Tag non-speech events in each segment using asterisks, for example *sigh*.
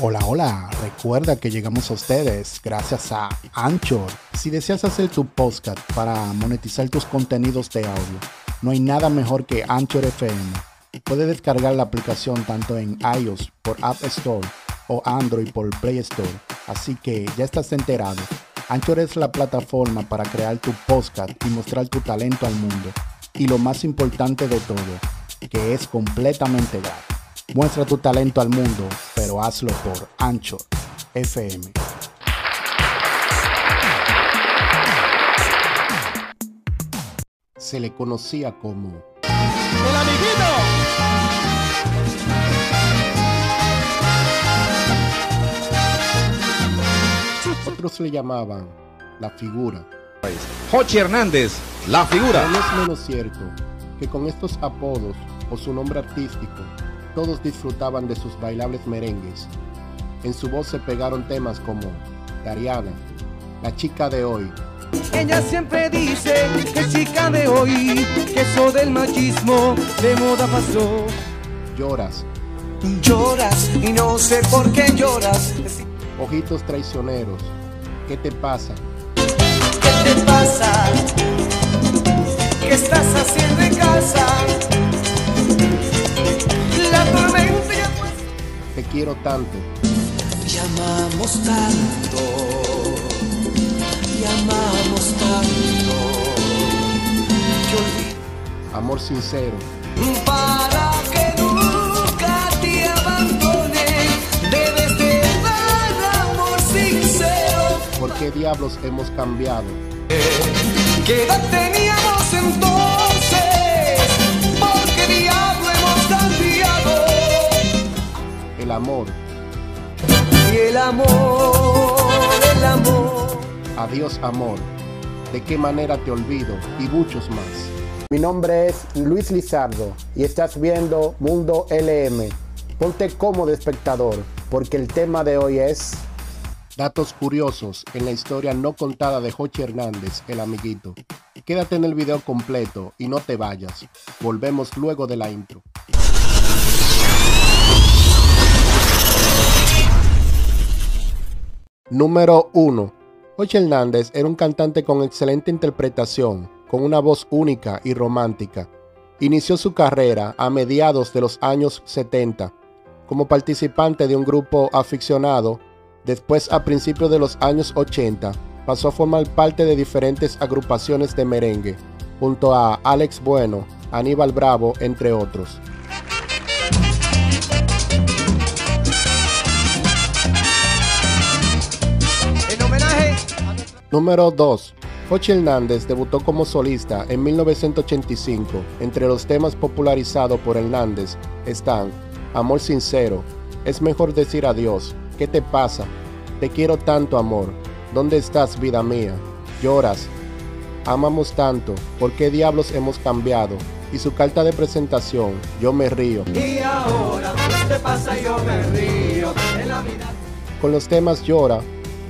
Hola, hola, recuerda que llegamos a ustedes gracias a Anchor. Si deseas hacer tu podcast para monetizar tus contenidos de audio, no hay nada mejor que Anchor FM. Puedes descargar la aplicación tanto en iOS por App Store o Android por Play Store. Así que ya estás enterado. Anchor es la plataforma para crear tu podcast y mostrar tu talento al mundo. Y lo más importante de todo, que es completamente gratis. Muestra tu talento al mundo, pero hazlo por Ancho FM. Se le conocía como ¡El amiguito! otros le llamaban la figura. Jochi Hernández, la figura. No es menos cierto que con estos apodos o su nombre artístico todos disfrutaban de sus bailables merengues. En su voz se pegaron temas como Dariana, La chica de hoy. Ella siempre dice que chica de hoy, que eso del machismo de moda pasó. Lloras. Lloras y no sé por qué lloras. Ojitos traicioneros. ¿Qué te pasa? Quiero tanto. Llamamos tanto. Llamamos tanto. Amor sincero. Para que nunca te abandone, debes de dar amor sincero. ¿Por qué diablos hemos cambiado? ¿Qué edad teníamos entonces? El amor. Y el amor, el amor. Adiós amor. ¿De qué manera te olvido? Y muchos más. Mi nombre es Luis Lizardo y estás viendo Mundo LM. Ponte cómodo espectador, porque el tema de hoy es... Datos curiosos en la historia no contada de Jochi Hernández, el amiguito. Quédate en el video completo y no te vayas. Volvemos luego de la intro. Número 1. Jochi Hernández era un cantante con excelente interpretación, con una voz única y romántica. Inició su carrera a mediados de los años 70 como participante de un grupo aficionado. Después, a principios de los años 80, pasó a formar parte de diferentes agrupaciones de merengue, junto a Alex Bueno, Aníbal Bravo, entre otros. Número 2. Jochi Hernández debutó como solista en 1985. Entre los temas popularizados por Hernández están Amor Sincero, Es mejor decir adiós, ¿Qué te pasa? Te quiero tanto amor, ¿Dónde estás vida mía? Lloras, Amamos tanto, ¿por qué diablos hemos cambiado? Y su carta de presentación, Yo me río. Y ahora, ¿qué te pasa? Yo me río. En la vida. Con los temas Llora,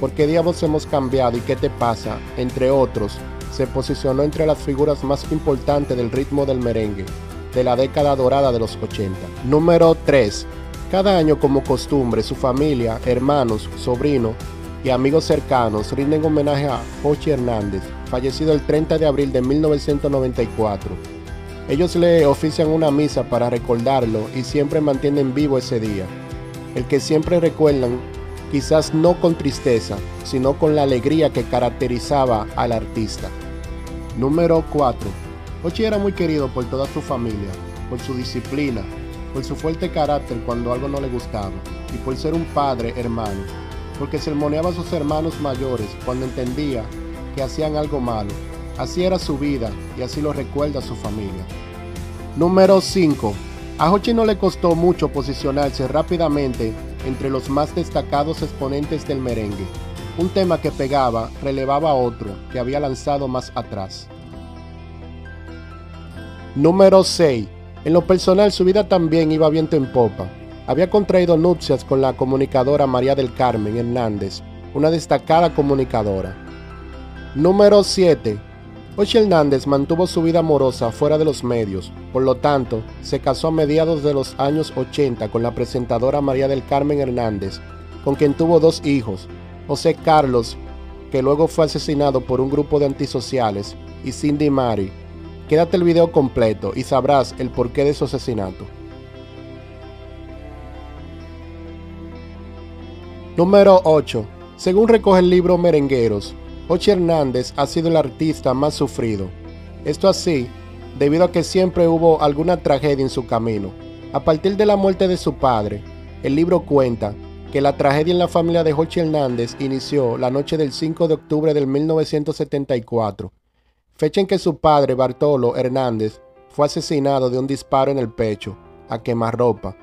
¿Por qué diablos hemos cambiado y qué te pasa? Entre otros, se posicionó entre las figuras más importantes del ritmo del merengue de la década dorada de los 80. Número 3. Cada año como costumbre, su familia, hermanos, sobrinos y amigos cercanos rinden homenaje a Jochi Hernández, fallecido el 30 de abril de 1994. Ellos le ofician una misa para recordarlo y siempre mantienen vivo ese día, el que siempre recuerdan quizás no con tristeza, sino con la alegría que caracterizaba al artista. Número 4. Ochi era muy querido por toda su familia, por su disciplina, por su fuerte carácter cuando algo no le gustaba, y por ser un padre hermano, porque sermoneaba a sus hermanos mayores cuando entendía que hacían algo malo. Así era su vida y así lo recuerda su familia. Número 5. A Hochi no le costó mucho posicionarse rápidamente entre los más destacados exponentes del merengue. Un tema que pegaba relevaba a otro que había lanzado más atrás. Número 6. En lo personal su vida también iba viento en popa. Había contraído nupcias con la comunicadora María del Carmen Hernández, una destacada comunicadora. Número 7. Ochi Hernández mantuvo su vida amorosa fuera de los medios, por lo tanto, se casó a mediados de los años 80 con la presentadora María del Carmen Hernández con quien tuvo dos hijos, José Carlos, que luego fue asesinado por un grupo de antisociales, y Cindy Mary. Quédate el video completo y sabrás el porqué de su asesinato. Número 8. Según recoge el libro Merengueros, Ochi Hernández ha sido el artista más sufrido. Esto así, debido a que siempre hubo alguna tragedia en su camino. A partir de la muerte de su padre, el libro cuenta que la tragedia en la familia de Jochi Hernández inició la noche del 5 de octubre del 1974, fecha en que su padre Bartolo Hernández fue asesinado de un disparo en el pecho, a quemarropa,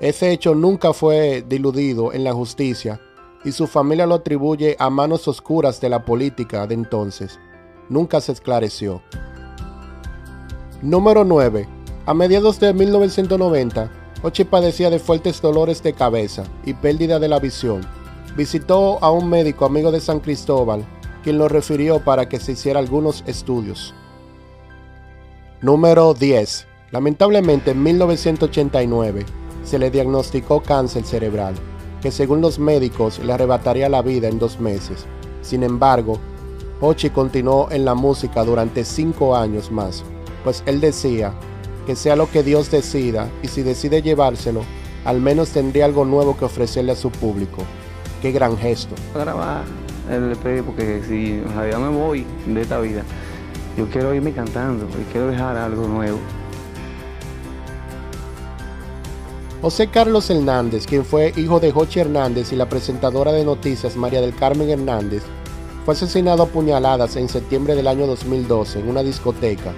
ese hecho nunca fue diludido en la justicia y su familia lo atribuye a manos oscuras de la política de entonces. Nunca se esclareció. Número 9. A mediados de 1990, Ochi padecía de fuertes dolores de cabeza y pérdida de la visión. Visitó a un médico amigo de San Cristóbal, quien lo refirió para que se hiciera algunos estudios. Número 10. Lamentablemente en 1989, se le diagnosticó cáncer cerebral, que según los médicos le arrebataría la vida en dos meses. Sin embargo, Ochi continuó en la música durante cinco años más, pues él decía que sea lo que Dios decida y si decide llevárselo, al menos tendría algo nuevo que ofrecerle a su público. Qué gran gesto. grabar el EP porque si realidad me voy de esta vida, yo quiero irme cantando y quiero dejar algo nuevo. José Carlos Hernández, quien fue hijo de Jochi Hernández y la presentadora de noticias María del Carmen Hernández, fue asesinado a puñaladas en septiembre del año 2012 en una discoteca.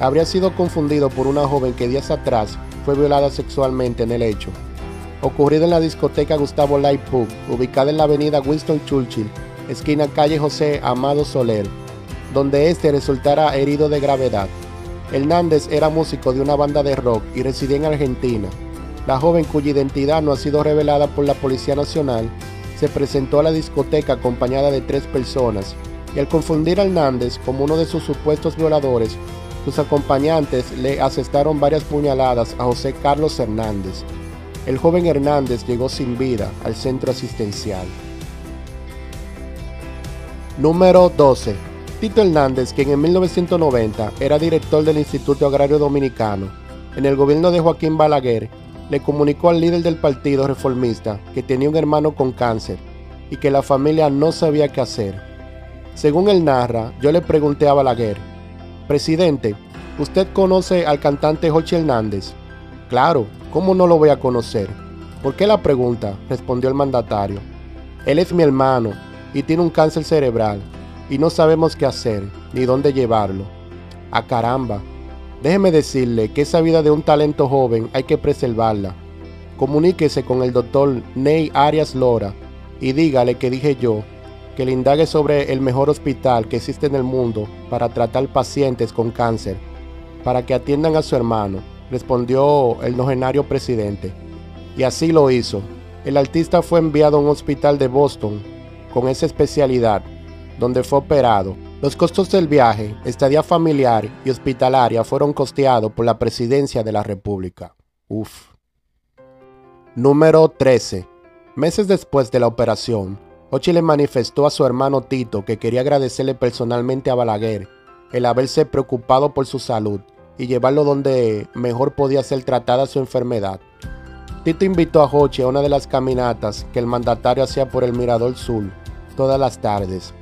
Habría sido confundido por una joven que días atrás fue violada sexualmente en el hecho. Ocurrido en la discoteca Gustavo Light Pub, ubicada en la avenida Winston Churchill, esquina calle José Amado Soler, donde este resultara herido de gravedad. Hernández era músico de una banda de rock y residía en Argentina. La joven cuya identidad no ha sido revelada por la Policía Nacional se presentó a la discoteca acompañada de tres personas y al confundir a Hernández como uno de sus supuestos violadores, sus acompañantes le asestaron varias puñaladas a José Carlos Hernández. El joven Hernández llegó sin vida al centro asistencial. Número 12. Tito Hernández, quien en 1990 era director del Instituto Agrario Dominicano, en el gobierno de Joaquín Balaguer, le comunicó al líder del partido reformista que tenía un hermano con cáncer y que la familia no sabía qué hacer. Según él narra, yo le pregunté a Balaguer, Presidente, ¿usted conoce al cantante Jochi Hernández? Claro, ¿cómo no lo voy a conocer? ¿Por qué la pregunta? respondió el mandatario. Él es mi hermano y tiene un cáncer cerebral y no sabemos qué hacer ni dónde llevarlo. A ah, caramba, Déjeme decirle que esa vida de un talento joven hay que preservarla. Comuníquese con el doctor Ney Arias Lora y dígale que dije yo que le indague sobre el mejor hospital que existe en el mundo para tratar pacientes con cáncer, para que atiendan a su hermano, respondió el nogenario presidente. Y así lo hizo. El artista fue enviado a un hospital de Boston con esa especialidad, donde fue operado los costos del viaje, estadía familiar y hospitalaria fueron costeados por la Presidencia de la República. Uf. Número 13. Meses después de la operación, Ochi le manifestó a su hermano Tito que quería agradecerle personalmente a Balaguer el haberse preocupado por su salud y llevarlo donde mejor podía ser tratada su enfermedad. Tito invitó a Hochi a una de las caminatas que el mandatario hacía por el Mirador Sur todas las tardes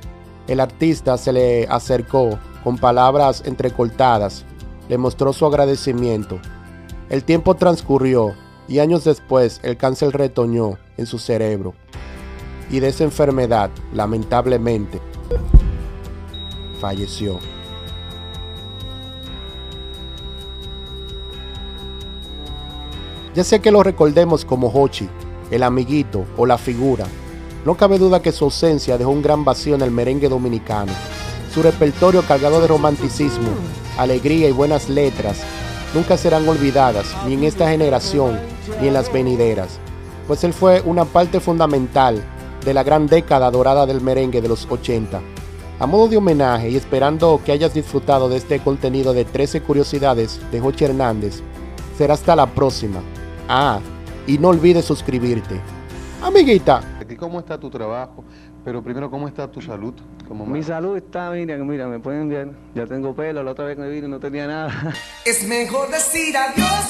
el artista se le acercó con palabras entrecortadas, le mostró su agradecimiento. El tiempo transcurrió y años después el cáncer retoñó en su cerebro. Y de esa enfermedad, lamentablemente, falleció. Ya sea que lo recordemos como Hochi, el amiguito o la figura, no cabe duda que su ausencia dejó un gran vacío en el merengue dominicano. Su repertorio cargado de romanticismo, alegría y buenas letras nunca serán olvidadas ni en esta generación ni en las venideras, pues él fue una parte fundamental de la gran década dorada del merengue de los 80. A modo de homenaje y esperando que hayas disfrutado de este contenido de 13 curiosidades de Jochi Hernández, será hasta la próxima. Ah, y no olvides suscribirte. Amiguita, cómo está tu trabajo, pero primero cómo está tu salud. Como Mi salud está, mira, mira, me pueden ver, ya tengo pelo, la otra vez que me vine no tenía nada. *laughs* Es mejor decir adiós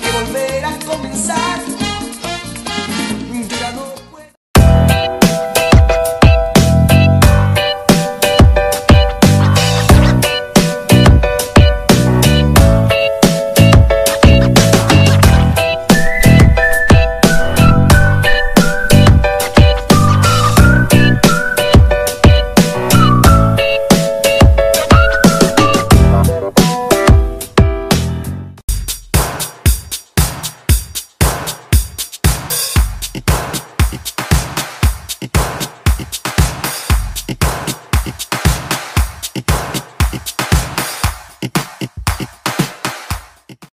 que volver a comenzar.